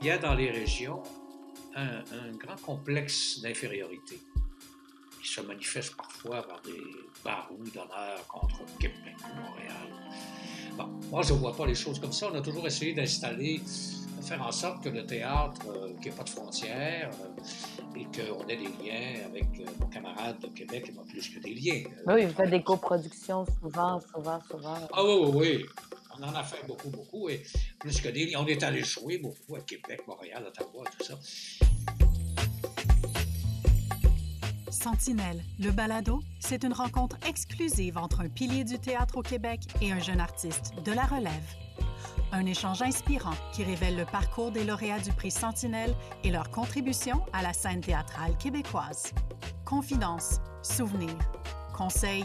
il y a dans les régions un, grand complexe d'infériorité qui se manifeste parfois par des barous d'honneur contre Québec ou Montréal. Bon, moi, je ne vois pas les choses comme ça. On a toujours essayé d'installer, de faire en sorte que le théâtre, euh, qu'il n'y ait pas de frontières, euh, et qu'on ait des liens avec euh, nos camarades de Québec, et plus que des liens. Oui, vous faites des coproductions souvent, souvent, souvent. Ah oui, oui, oui. On en a fait beaucoup, beaucoup. Et plus que des On est allé jouer beaucoup à Québec, Montréal, Ottawa, tout ça. Sentinelle, le balado, c'est une rencontre exclusive entre un pilier du théâtre au Québec et un jeune artiste de la relève. Un échange inspirant qui révèle le parcours des lauréats du prix Sentinelle et leur contribution à la scène théâtrale québécoise. Confidences, souvenirs, conseils,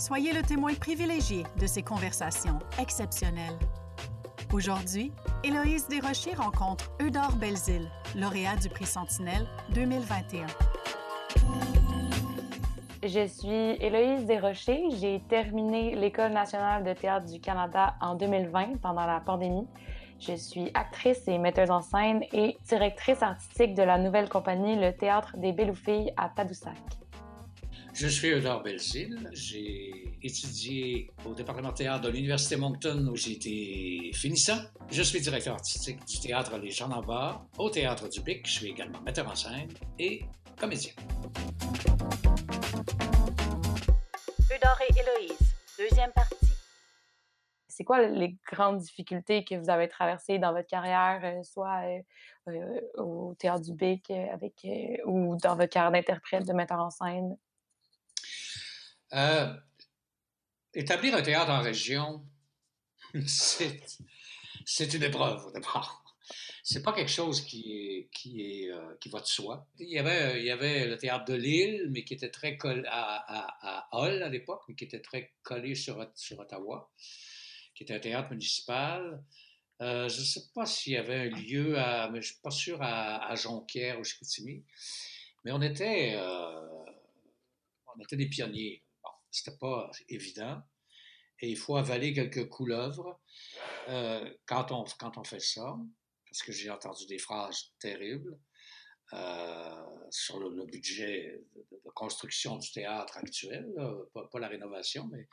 soyez le témoin privilégié de ces conversations exceptionnelles. Aujourd'hui, Héloïse Desrochers rencontre Eudore Belzile, lauréat du prix Sentinelle 2021. Je suis Héloïse Desrochers. J'ai terminé l'École nationale de théâtre du Canada en 2020 pendant la pandémie. Je suis actrice et metteuse en scène et directrice artistique de la nouvelle compagnie Le Théâtre des Belles Filles à Tadoussac. Je suis Eudore Belzile. J'ai étudié au département de théâtre de l'Université Moncton où j'ai été finissant. Je suis directeur artistique du théâtre Les Gens en bas, au théâtre du Bic. Je suis également metteur en scène et comédien. Eudore et Héloïse, deuxième partie. C'est quoi les grandes difficultés que vous avez traversées dans votre carrière, euh, soit euh, euh, au théâtre du Bic avec, ou dans votre carrière d'interprète, de metteur en scène? Euh, établir un théâtre en région, c'est une épreuve au départ. C'est pas quelque chose qui, est, euh, va de soi. Il y, avait, le théâtre de Lille, mais qui était très collé à, à, Hull à l'époque, mais qui était très collé sur, Ottawa, qui était un théâtre municipal. Euh, je ne sais pas s'il y avait un lieu, à, mais je suis pas sûr, à, Jonquière ou Chicoutimi. Mais on était des pionniers c'était pas évident. Et il faut avaler quelques couleuvres euh, quand, on, quand on fait ça, parce que j'ai entendu des phrases terribles euh, sur le, budget de, construction du théâtre actuel, pas, la rénovation, mais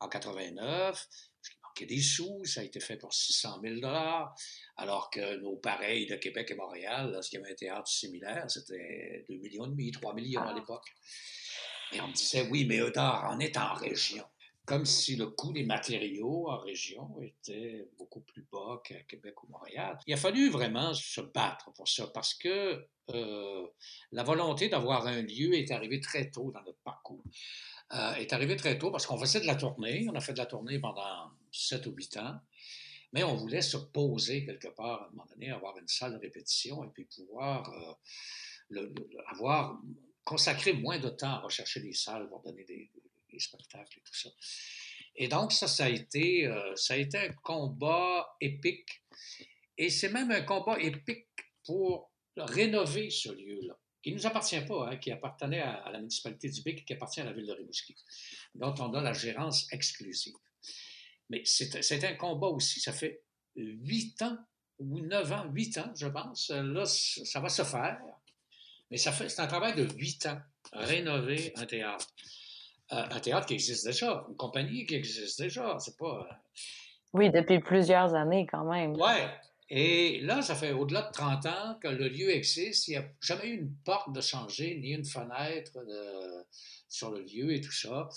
en 89, il manquait des sous, ça a été fait pour 600 000 alors que nos pareils de Québec et Montréal, lorsqu'il y avait un théâtre similaire, c'était 2 millions et demi, 3 millions à ah. l'époque. Et on me disait, oui, mais Eudard, on est en région. Comme si le coût des matériaux en région était beaucoup plus bas qu'à Québec ou Montréal. Il a fallu vraiment se battre pour ça parce que euh, la volonté d'avoir un lieu est arrivée très tôt dans notre parcours. Euh, est arrivée très tôt parce qu'on faisait de la tournée. On a fait de la tournée pendant 7 ou 8 ans. Mais on voulait se poser quelque part à un moment donné, avoir une salle de répétition et puis pouvoir euh, avoir consacrer moins de temps à rechercher des salles pour donner des, spectacles et tout ça. Et donc, ça, ça a été, euh, ça a été un combat épique. Et c'est même un combat épique pour rénover ce lieu-là, qui ne nous appartient pas, hein, qui appartenait à, la municipalité du Bic, qui appartient à la ville de Rimouski, dont on a la gérance exclusive. Mais c'est un combat aussi, ça fait huit ans ou neuf ans, huit ans, je pense. Là, ça va se faire. Mais ça fait, c'est un travail de huit ans, rénover un théâtre. Euh, un théâtre qui existe déjà, une compagnie qui existe déjà, c'est pas... Euh, oui, depuis plusieurs années quand même. Ouais. Et là, ça fait au-delà de 30 ans que le lieu existe. Il n'y a jamais eu une porte de changer, ni une fenêtre de, sur le lieu et tout ça.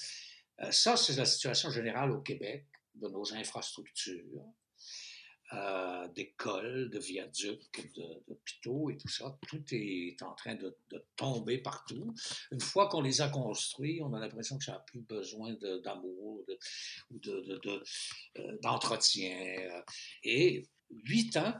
Euh, ça, c'est la situation générale au Québec de nos infrastructures. Euh, d'écoles, de viaducs, d'hôpitaux et tout ça. Tout est en train de, tomber partout. Une fois qu'on les a construits, on a l'impression que ça n'a plus besoin d'amour ou euh, d'entretien. De, et huit ans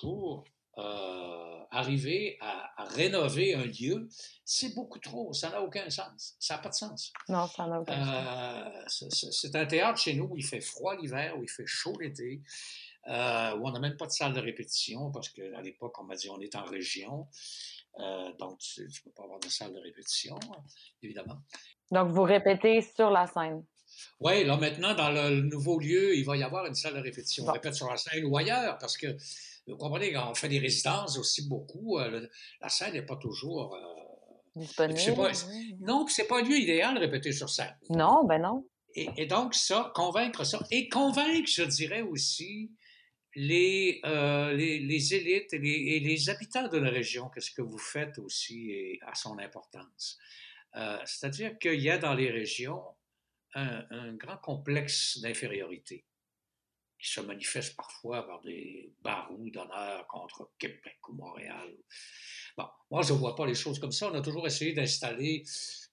pour euh, arriver à, rénover un lieu, c'est beaucoup trop. Ça n'a aucun sens. Ça n'a pas de sens. Non, ça n'a aucun sens. C'est un théâtre chez nous où il fait froid l'hiver, où il fait chaud l'été. Euh, où on n'a même pas de salle de répétition parce qu'à l'époque, on m'a dit on est en région. Euh, donc, tu ne peux pas avoir de salle de répétition, évidemment. Donc, vous répétez sur la scène. Oui, là maintenant, dans le nouveau lieu, il va y avoir une salle de répétition. On répète sur la scène ou ailleurs parce que Vous comprenez, quand on fait des résidences aussi beaucoup, la scène n'est pas toujours disponible. Pas, non, c'est pas un lieu idéal de répéter sur scène. Non, ben non. Et, donc, ça, convaincre ça, et convaincre, je dirais aussi, les, euh, les, élites et les, habitants de la région que ce que vous faites aussi a son importance? Euh, c'est-à-dire qu'il y a dans les régions un, un grand complexe d'infériorité qui se manifeste parfois par des barous d'honneur contre Québec ou Montréal. Bon, moi, je ne vois pas les choses comme ça. On a toujours essayé d'installer,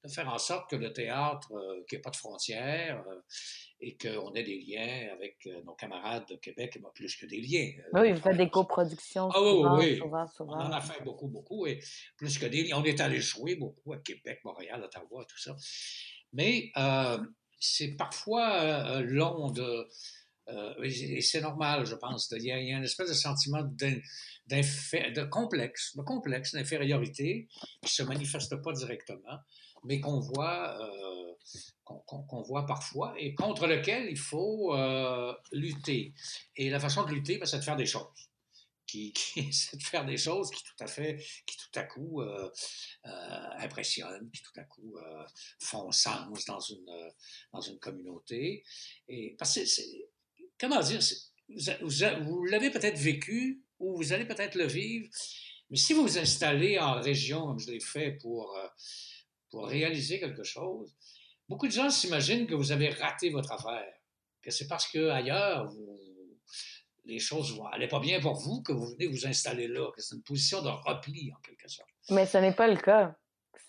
de faire en sorte que le théâtre, euh, qu'il n'y ait pas de frontières euh, et qu'on ait des liens avec euh, nos camarades de Québec, pas plus que des liens. Oui, vous faites des coproductions ah, souvent, oui, oui. souvent, souvent. On en a fait beaucoup, beaucoup, et plus que des liens. On est allé jouer beaucoup à Québec, Montréal, Ottawa, tout ça. Mais c'est parfois long de euh, et c'est normal, je pense. Il y, a, il y, a, une espèce de sentiment de complexe, de complexe d'infériorité qui se manifeste pas directement, mais qu'on voit, euh, qu'on voit parfois et contre lequel il faut euh, lutter. Et la façon de lutter, ben, c'est de faire des choses. Qui, c'est de faire des choses qui tout à fait, qui tout à coup euh, euh, impressionnent, qui tout à coup font sens dans une, dans une communauté. Et comment dire, vous, l'avez peut-être vécu ou vous allez peut-être le vivre, mais si vous vous installez en région, comme je l'ai fait, pour, pour réaliser quelque chose, beaucoup de gens s'imaginent que vous avez raté votre affaire, que c'est parce qu'ailleurs, les choses n'allaient pas bien pour vous que vous venez vous installer là, que c'est une position de repli en quelque sorte. Mais ce n'est pas le cas.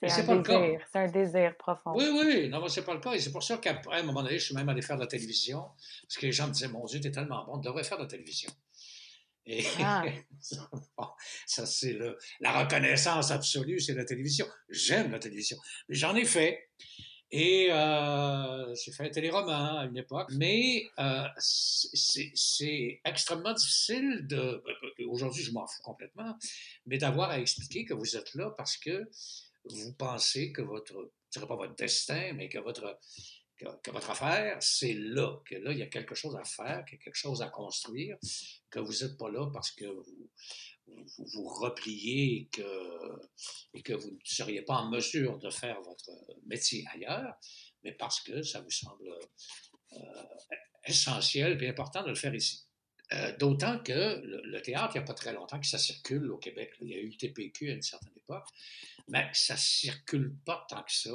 C'est un désir, c'est un désir profond. Oui, oui, non, c'est pas le cas. Et c'est pour ça qu'après, à un moment donné, je suis même allé faire de la télévision, parce que les gens me disaient, mon Dieu, t'es tellement bon, tu devrais faire de la télévision. Et ah. ça, c'est la reconnaissance absolue, c'est la télévision. J'aime la télévision. Mais j'en ai fait. Et euh, j'ai fait un téléroman à une époque, mais euh, c'est extrêmement difficile de... Aujourd'hui, je m'en fous complètement, mais d'avoir à expliquer que vous êtes là parce que vous pensez que votre, je dirais pas votre destin, mais que votre, que, votre affaire, c'est là, que là, il y a quelque chose à faire, qu'il y a quelque chose à construire, que vous n'êtes pas là parce que vous vous, repliez et que, et que vous ne seriez pas en mesure de faire votre métier ailleurs, mais parce que ça vous semble euh, essentiel et important de le faire ici. Euh, d'autant que le, théâtre, il n'y a pas très longtemps que ça circule au Québec. Il y a eu le TPQ à une certaine époque, mais ça ne circule pas tant que ça.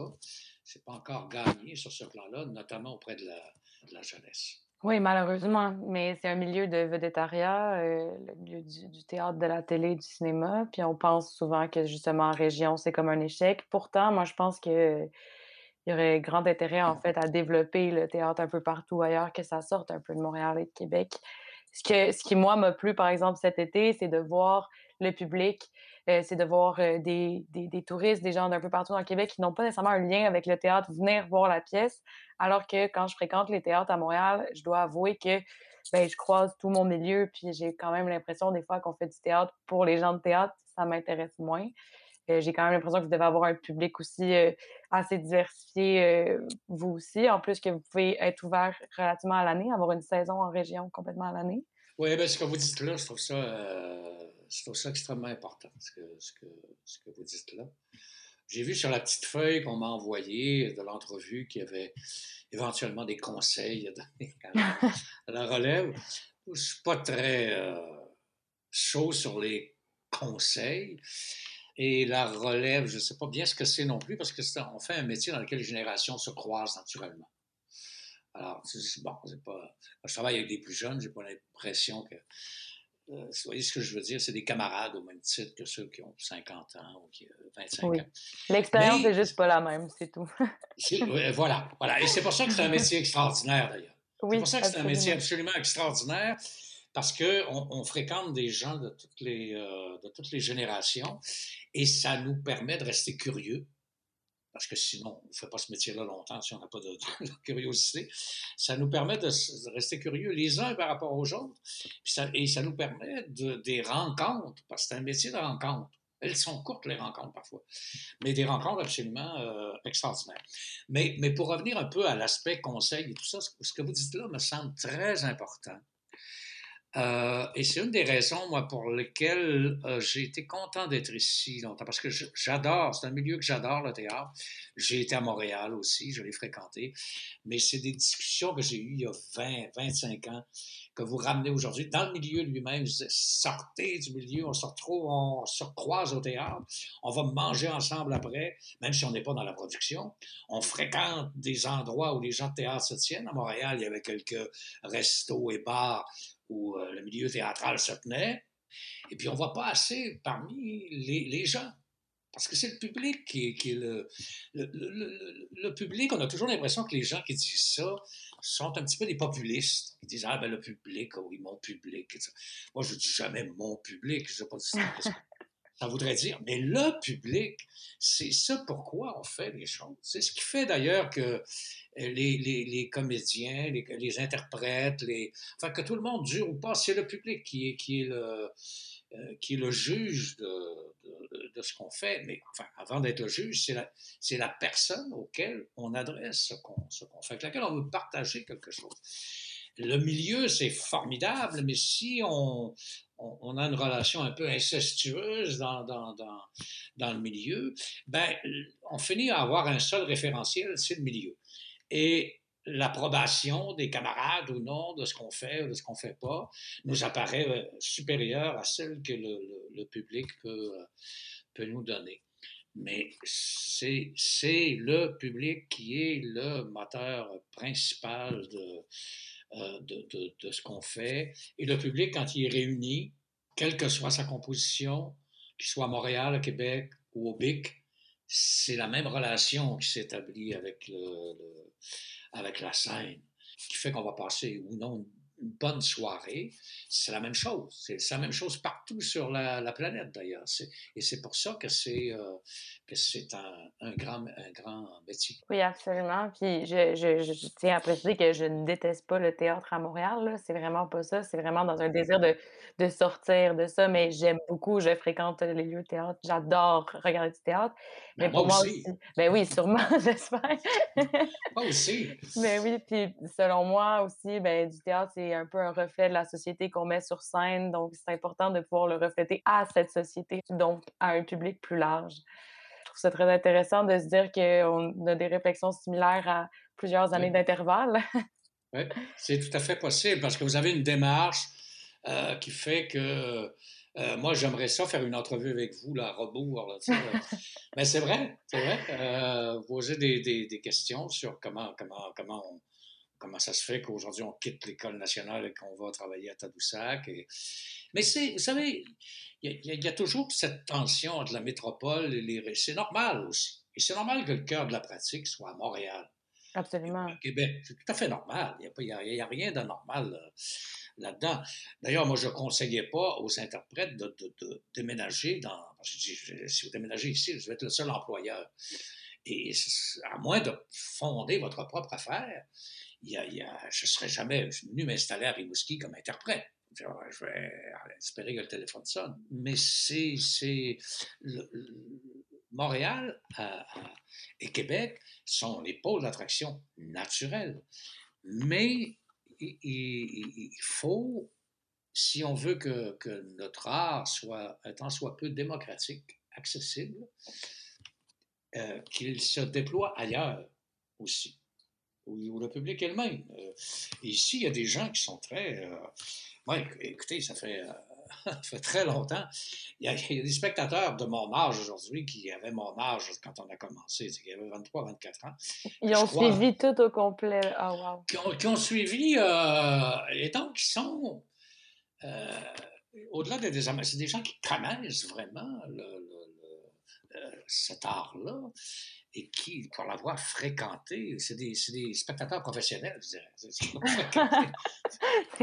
C'est pas encore gagné sur ce plan-là, notamment auprès de la, jeunesse. Oui, malheureusement, mais c'est un milieu de vedettariat, euh, le milieu du, théâtre, de la télé, du cinéma, puis on pense souvent que justement en région, c'est comme un échec. Pourtant, moi, je pense que il y aurait grand intérêt, en fait, à développer le théâtre un peu partout ailleurs, que ça sorte un peu de Montréal et de Québec ce, que, ce qui, moi, m'a plu, par exemple, cet été, c'est de voir le public, euh, c'est de voir euh, des, des, touristes, des gens d'un peu partout dans le Québec qui n'ont pas nécessairement un lien avec le théâtre venir voir la pièce, alors que quand je fréquente les théâtres à Montréal, je dois avouer que ben, je croise tout mon milieu, puis j'ai quand même l'impression des fois qu'on fait du théâtre pour les gens de théâtre, ça m'intéresse moins. Euh, j'ai quand même l'impression que vous devez avoir un public aussi assez diversifié, vous aussi, en plus que vous pouvez être ouvert relativement à l'année, avoir une saison en région complètement à l'année. Oui, bien, ce que vous dites là, je trouve ça, je trouve ça extrêmement important, ce que, ce, que, ce que vous dites là. J'ai vu sur la petite feuille qu'on m'a envoyée de l'entrevue qu'il y avait éventuellement des conseils à donner à la, relève. Je ne suis pas très chaud sur les conseils. Et la relève, je ne sais pas bien ce que c'est non plus, parce que on fait un métier dans lequel les générations se croisent naturellement. Alors, bon, c'est pas. je travaille avec des plus jeunes, j'ai pas l'impression que. Euh, vous voyez ce que je veux dire? C'est des camarades au même titre que ceux qui ont 50 ans ou qui ont 25 oui. ans. L'expérience n'est juste pas la même, c'est tout. voilà, voilà. Et c'est pour ça que c'est un métier extraordinaire, d'ailleurs. c'est pour ça que c'est un métier absolument extraordinaire parce qu'on on fréquente des gens de toutes, les, euh, de toutes les générations et ça nous permet de rester curieux. Parce que sinon, on ne fait pas ce métier-là longtemps si on n'a pas de, curiosité. Ça nous permet de, rester curieux les uns par rapport aux autres. et ça nous permet de, des rencontres, parce que c'est un métier de rencontre. Elles sont courtes, les rencontres, parfois. Mais des rencontres absolument euh, extraordinaires. Mais, mais pour revenir un peu à l'aspect conseil et tout ça, ce que vous dites là me semble très important Euh, et c'est une des raisons, moi, pour lesquelles euh, j'ai été content d'être ici longtemps, parce que j'adore, c'est un milieu que j'adore, le théâtre. J'ai été à Montréal aussi, je l'ai fréquenté, mais c'est des discussions que j'ai eues il y a 20, 25 ans, que vous ramenez aujourd'hui dans le milieu lui-même. Sortez du milieu, on se retrouve, on se croise au théâtre, on va manger ensemble après, même si on n'est pas dans la production. On fréquente des endroits où les gens de théâtre se tiennent. À Montréal, il y avait quelques restos et bars où euh, le milieu théâtral se tenait. Et puis on va passer parmi les, gens. Parce que c'est le public qui est, le, le, public. On a toujours l'impression que les gens qui disent ça sont un petit peu des populistes. Ils disent Ah, ben le public, oui, mon public. Moi, je dis jamais mon public. Je sais pas si ça voudrait dire. Mais le public, c'est ça pourquoi on fait les choses. C'est ce qui fait d'ailleurs que euh, les, les, comédiens, les, interprètes, les, enfin que tout le monde dure ou pas, c'est le public qui est, qui le, euh, qui est le juge de, de, ce qu'on fait. Mais avant d'être juge, c'est la, personne auquel on adresse ce qu'on, fait, avec laquelle on veut partager quelque chose. Le milieu, c'est formidable, mais si on, on, on, a une relation un peu incestueuse dans, dans, dans, dans le milieu, ben, on finit à avoir un seul référentiel, c'est le milieu et l'approbation des camarades ou non de ce qu'on fait ou de ce qu'on ne fait pas nous apparaît euh, supérieure à celle que le, public peut, euh, peut nous donner. Mais c'est le public qui est le moteur principal euh, de, de, de, ce qu'on fait. Et le public, quand il est réuni, quelle que soit sa composition, qu'il soit à Montréal, à Québec ou au BIC, c'est la même relation qui s'établit avec, le, avec la scène, qui fait qu'on va passer ou non une bonne soirée, c'est la même chose. C'est la même chose partout sur la, planète, d'ailleurs. Et c'est pour ça que c'est euh, c'est un, un, grand, un grand métier. Oui, absolument. Puis je, je, je, tiens à préciser que je ne déteste pas le théâtre à Montréal. C'est vraiment pas ça. C'est vraiment dans un désir de, de sortir de ça. Mais j'aime beaucoup, je fréquente les lieux de théâtre. J'adore regarder du théâtre. Ben, mais pour moi aussi. Ben oui, sûrement, j'espère. moi aussi. Mais oui, puis selon moi aussi, ben, du théâtre, c'est un peu un reflet de la société qu'on met sur scène. Donc, c'est important de pouvoir le refléter à cette société, donc à un public plus large. Je trouve ça très intéressant de se dire qu'on a des réflexions similaires à plusieurs années d'intervalle. oui, c'est tout à fait possible parce que vous avez une démarche euh, qui fait que euh, moi, j'aimerais ça faire une entrevue avec vous, là, à rebours. Là, Mais c'est vrai, c'est vrai. Euh, poser des, des, des, questions sur comment, comment, comment, on, comment ça se fait qu'aujourd'hui on quitte l'école nationale et qu'on va travailler à Tadoussac. Et... Mais c'est, vous savez, il y, y, a toujours cette tension entre la métropole et les... C'est normal aussi. Et c'est normal que le cœur de la pratique soit à Montréal. Absolument. Québec, c'est tout à fait normal. Il n'y a, a, a, rien d'anormal euh, là-dedans. D'ailleurs, moi, je ne conseillais pas aux interprètes de, de, de déménager dans. Si vous déménagez ici, je vais être le seul employeur. Et à moins de fonder votre propre affaire, y y a, je ne serais jamais venu m'installer à Rimouski comme interprète. Je vais espérer que le téléphone sonne. Mais c'est. Montréal et Québec sont les pôles d'attraction naturels. Mais il, faut, si on veut que, notre art soit un tant soit peu démocratique, accessible, euh, qu'il se déploie ailleurs aussi, où, le public est le même. Euh, ici, il y a des gens qui sont très... Euh, écoutez, ça fait ça fait très longtemps. Il y, a, des spectateurs de mon âge aujourd'hui qui avaient mon âge quand on a commencé, qui avaient 23, 24 ans. Ils ont suivi tout au complet. Oh, wow. qui, ont, suivi, euh, et donc qui sont, euh, au-delà des c'est des gens qui connaissent vraiment le, cet art-là et qui, pour l'avoir fréquenté, c'est des, des, spectateurs professionnels, je dirais. C'est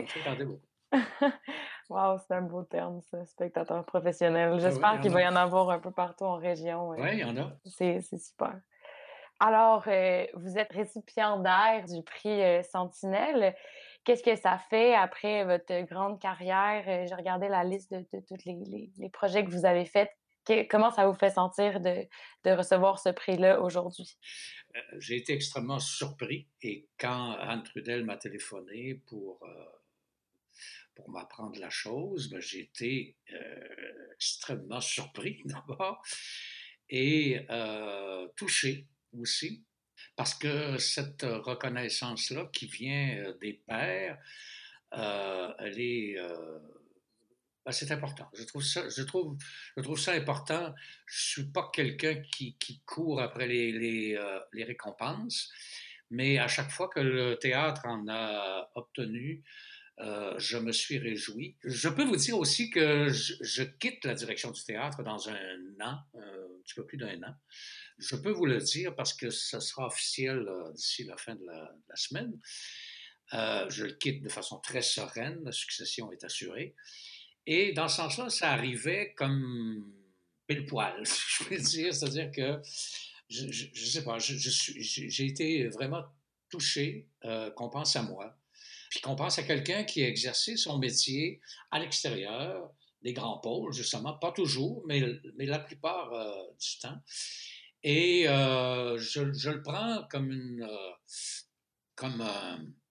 fréquenté beaucoup. Wow, c'est un beau terme, ça, spectateur professionnel. Ah J'espère qu'il va y en avoir un peu partout en région. Oui, il y en a. C'est super. Alors, euh, vous êtes récipiendaire du prix euh, Sentinelle. Qu'est-ce que ça fait après votre grande carrière? Euh, j'ai regardé la liste de, tous les, les, projets que vous avez faits. Comment ça vous fait sentir de, recevoir ce prix-là aujourd'hui? J'ai été extrêmement surpris et quand Anne Trudel m'a téléphoné pour pour m'apprendre la chose, ben, j'ai été extrêmement surpris d'abord et touché aussi parce que cette reconnaissance-là qui vient des pères, elle est ben, c'est important. Je trouve, ça, je, je trouve important. Je suis pas quelqu'un qui, court après euh, les, récompenses, mais à chaque fois que le théâtre en a obtenu, euh, je me suis réjoui. Je peux vous dire aussi que je, quitte la direction du théâtre dans un an, euh, un petit peu plus d'un an. Je peux vous le dire parce que ce sera officiel d'ici la fin de la semaine. je le quitte de façon très sereine, la succession est assurée. Et dans ce sens-là, ça arrivait comme pile poil, si je peux dire. C'est-à-dire que, je ne sais pas, j'ai été vraiment touché euh, qu'on pense à moi, puis qu'on pense à quelqu'un qui a exercé son métier à l'extérieur des grands pôles, justement, pas toujours, mais, mais la plupart euh, du temps. Et euh, je, je, le prends comme une, comme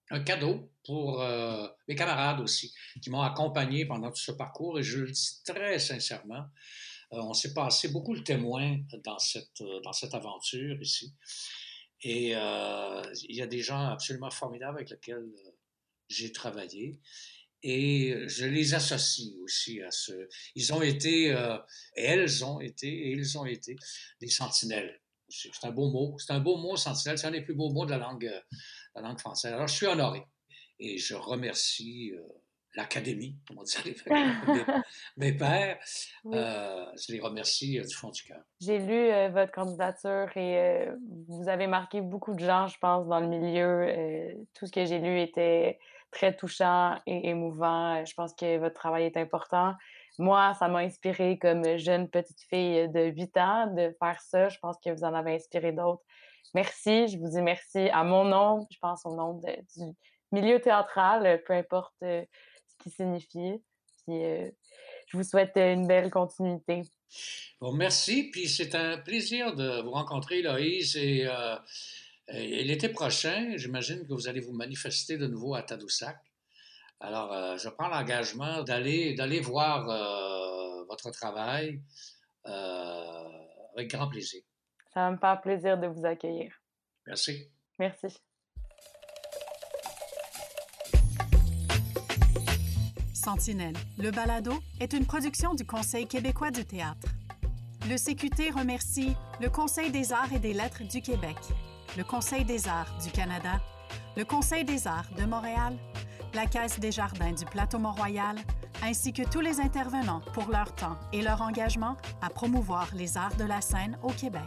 un cadeau pour euh, mes camarades aussi, qui m'ont accompagné pendant tout ce parcours. Et je le dis très sincèrement, euh, on s'est passé beaucoup le témoin dans cette, euh, dans cette aventure ici. Et il y a des gens absolument formidables avec lesquels j'ai travaillé. Et je les associe aussi à ce. Ils ont été, elles ont été, et ils ont été des sentinelles. C'est un beau mot. C'est un beau mot, sentinelle. C'est un des plus beaux mots de la langue la langue française. Alors, je suis honoré et je remercie euh, l'Académie, comment dire, mes, mes pères. Euh, je les remercie euh, du fond du cœur. J'ai lu votre candidature et vous avez marqué beaucoup de gens, je pense, dans le milieu. tout ce que j'ai lu était très touchant et émouvant. Je pense que votre travail est important. Moi, ça m'a inspiré comme jeune petite fille de 8 ans de faire ça. Je pense que vous en avez inspiré d'autres merci. Je vous dis merci à mon nom, je pense au nom du milieu théâtral, peu importe euh, ce qui signifie. Puis, euh, je vous souhaite une belle continuité. Bon, merci. Puis c'est un plaisir de vous rencontrer, Loïse. Et, euh, l'été prochain, j'imagine que vous allez vous manifester de nouveau à Tadoussac. Alors, je prends l'engagement d'aller, d'aller voir votre travail avec grand plaisir. Ça va me faire plaisir de vous accueillir. Merci. Merci. Sentinelle, le balado est une production du Conseil québécois du théâtre. Le CQT remercie le Conseil des arts et des lettres du Québec, le Conseil des arts du Canada, le Conseil des arts de Montréal, la Caisse des jardins du Plateau Mont-Royal, ainsi que tous les intervenants pour leur temps et leur engagement à promouvoir les arts de la scène au Québec.